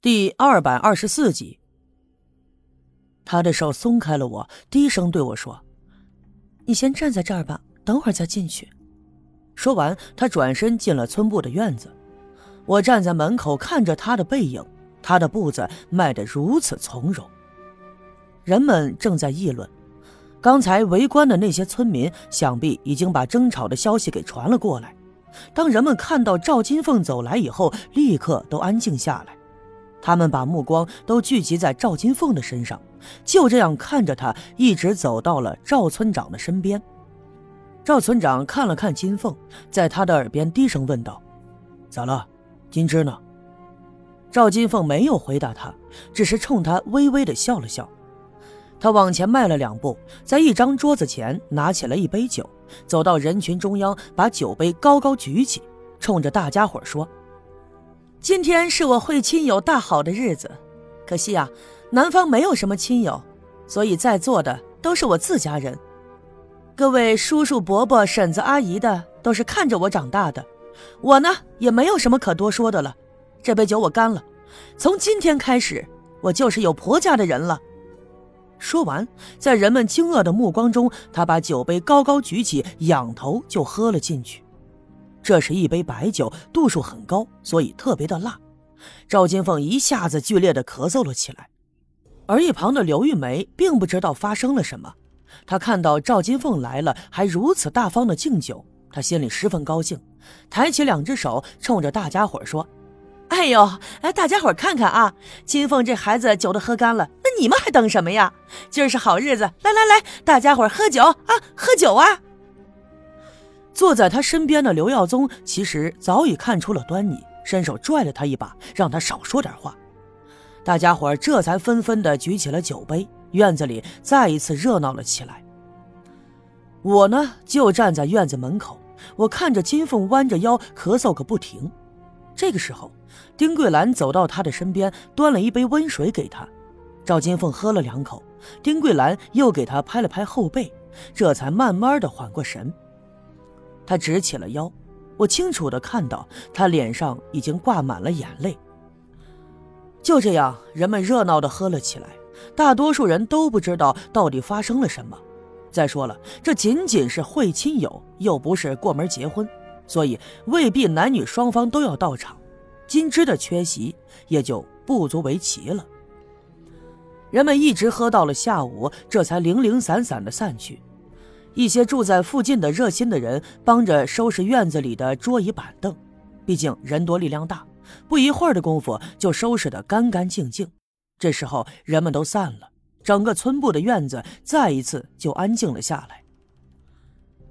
第二百二十四集，他的手松开了我，低声对我说：“你先站在这儿吧，等会儿再进去。”说完，他转身进了村部的院子。我站在门口看着他的背影，他的步子迈得如此从容。人们正在议论，刚才围观的那些村民想必已经把争吵的消息给传了过来。当人们看到赵金凤走来以后，立刻都安静下来。他们把目光都聚集在赵金凤的身上，就这样看着她，一直走到了赵村长的身边。赵村长看了看金凤，在他的耳边低声问道：“咋了？金枝呢？”赵金凤没有回答他，只是冲他微微的笑了笑。他往前迈了两步，在一张桌子前拿起了一杯酒，走到人群中央，把酒杯高高举起，冲着大家伙说。今天是我会亲友大好的日子，可惜啊，南方没有什么亲友，所以在座的都是我自家人。各位叔叔伯伯、婶子阿姨的，都是看着我长大的，我呢也没有什么可多说的了。这杯酒我干了，从今天开始，我就是有婆家的人了。说完，在人们惊愕的目光中，他把酒杯高高举起，仰头就喝了进去。这是一杯白酒，度数很高，所以特别的辣。赵金凤一下子剧烈的咳嗽了起来，而一旁的刘玉梅并不知道发生了什么。她看到赵金凤来了，还如此大方的敬酒，她心里十分高兴，抬起两只手，冲着大家伙说：“哎呦，哎，大家伙看看啊，金凤这孩子酒都喝干了，那你们还等什么呀？今儿是好日子，来来来，大家伙喝酒啊，喝酒啊！”坐在他身边的刘耀宗其实早已看出了端倪，伸手拽了他一把，让他少说点话。大家伙这才纷纷的举起了酒杯，院子里再一次热闹了起来。我呢，就站在院子门口，我看着金凤弯着腰咳嗽个不停。这个时候，丁桂兰走到他的身边，端了一杯温水给他。赵金凤喝了两口，丁桂兰又给他拍了拍后背，这才慢慢的缓过神。他直起了腰，我清楚的看到他脸上已经挂满了眼泪。就这样，人们热闹的喝了起来。大多数人都不知道到底发生了什么。再说了，这仅仅是会亲友，又不是过门结婚，所以未必男女双方都要到场。金枝的缺席也就不足为奇了。人们一直喝到了下午，这才零零散散的散去。一些住在附近的热心的人帮着收拾院子里的桌椅板凳，毕竟人多力量大，不一会儿的功夫就收拾得干干净净。这时候人们都散了，整个村部的院子再一次就安静了下来。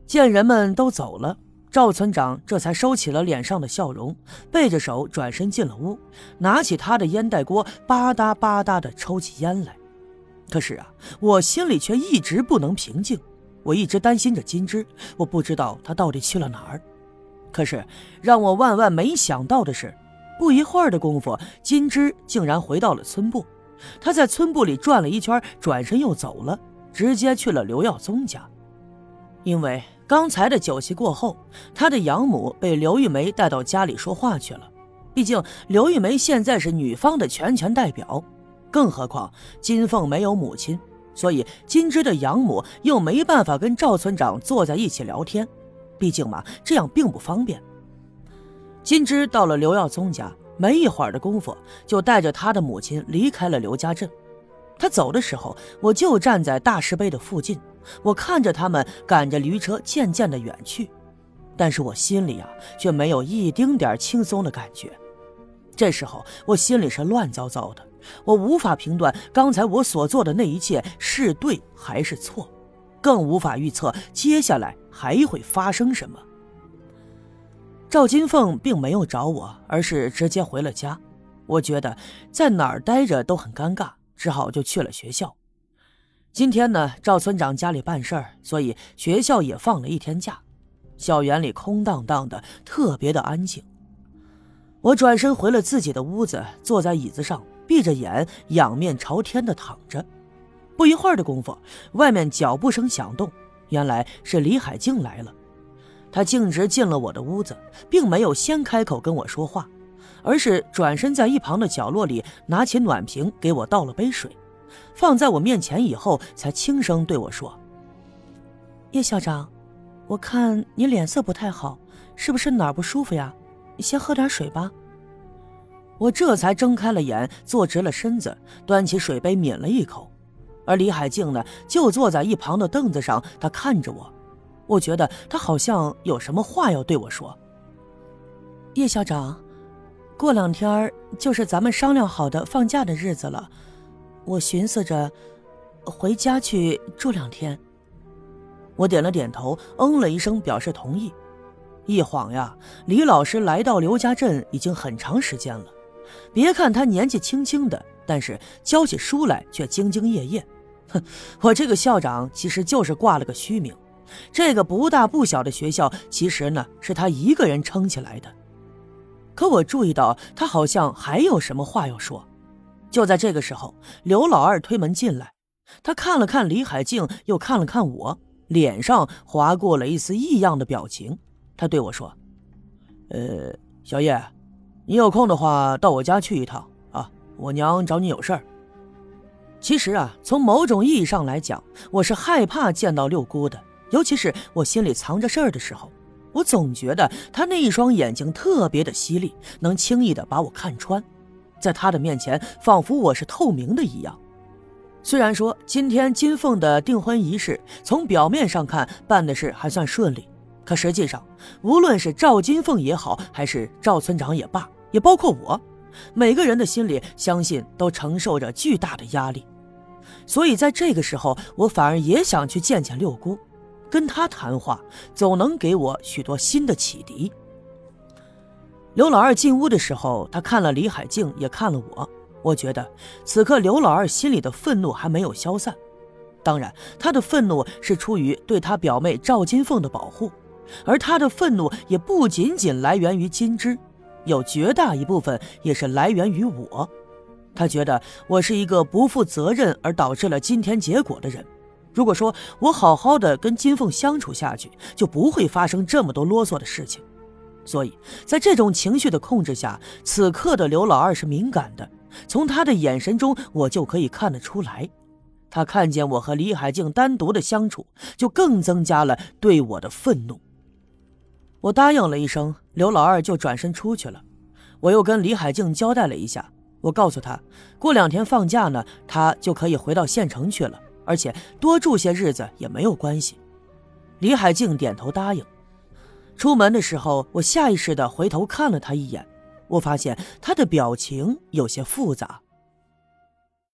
见人们都走了，赵村长这才收起了脸上的笑容，背着手转身进了屋，拿起他的烟袋锅，吧嗒吧嗒地抽起烟来。可是啊，我心里却一直不能平静。我一直担心着金枝，我不知道她到底去了哪儿。可是让我万万没想到的是，不一会儿的功夫，金枝竟然回到了村部。她在村部里转了一圈，转身又走了，直接去了刘耀宗家。因为刚才的酒席过后，他的养母被刘玉梅带到家里说话去了。毕竟刘玉梅现在是女方的全权代表，更何况金凤没有母亲。所以金枝的养母又没办法跟赵村长坐在一起聊天，毕竟嘛，这样并不方便。金枝到了刘耀宗家，没一会儿的功夫，就带着他的母亲离开了刘家镇。他走的时候，我就站在大石碑的附近，我看着他们赶着驴车渐渐的远去，但是我心里啊，却没有一丁点轻松的感觉。这时候，我心里是乱糟糟的。我无法评断刚才我所做的那一切是对还是错，更无法预测接下来还会发生什么。赵金凤并没有找我，而是直接回了家。我觉得在哪儿待着都很尴尬，只好就去了学校。今天呢，赵村长家里办事儿，所以学校也放了一天假。校园里空荡荡的，特别的安静。我转身回了自己的屋子，坐在椅子上。闭着眼，仰面朝天的躺着。不一会儿的功夫，外面脚步声响动，原来是李海静来了。他径直进了我的屋子，并没有先开口跟我说话，而是转身在一旁的角落里拿起暖瓶给我倒了杯水，放在我面前以后，才轻声对我说：“叶校长，我看你脸色不太好，是不是哪儿不舒服呀？先喝点水吧。”我这才睁开了眼，坐直了身子，端起水杯抿了一口。而李海静呢，就坐在一旁的凳子上，他看着我，我觉得他好像有什么话要对我说。叶校长，过两天就是咱们商量好的放假的日子了，我寻思着回家去住两天。我点了点头，嗯了一声，表示同意。一晃呀，李老师来到刘家镇已经很长时间了。别看他年纪轻轻的，但是教起书来却兢兢业业。哼，我这个校长其实就是挂了个虚名。这个不大不小的学校，其实呢是他一个人撑起来的。可我注意到他好像还有什么话要说。就在这个时候，刘老二推门进来，他看了看李海静，又看了看我，脸上划过了一丝异样的表情。他对我说：“呃，小叶。”你有空的话，到我家去一趟啊！我娘找你有事儿。其实啊，从某种意义上来讲，我是害怕见到六姑的，尤其是我心里藏着事儿的时候。我总觉得她那一双眼睛特别的犀利，能轻易的把我看穿，在她的面前，仿佛我是透明的一样。虽然说今天金凤的订婚仪式，从表面上看办的是还算顺利，可实际上，无论是赵金凤也好，还是赵村长也罢，也包括我，每个人的心里相信都承受着巨大的压力，所以在这个时候，我反而也想去见见六姑，跟她谈话，总能给我许多新的启迪。刘老二进屋的时候，他看了李海静，也看了我，我觉得此刻刘老二心里的愤怒还没有消散，当然，他的愤怒是出于对他表妹赵金凤的保护，而他的愤怒也不仅仅来源于金枝。有绝大一部分也是来源于我，他觉得我是一个不负责任而导致了今天结果的人。如果说我好好的跟金凤相处下去，就不会发生这么多啰嗦的事情。所以在这种情绪的控制下，此刻的刘老二是敏感的，从他的眼神中我就可以看得出来。他看见我和李海静单独的相处，就更增加了对我的愤怒。我答应了一声，刘老二就转身出去了。我又跟李海静交代了一下，我告诉他，过两天放假呢，他就可以回到县城去了，而且多住些日子也没有关系。李海静点头答应。出门的时候，我下意识地回头看了他一眼，我发现他的表情有些复杂。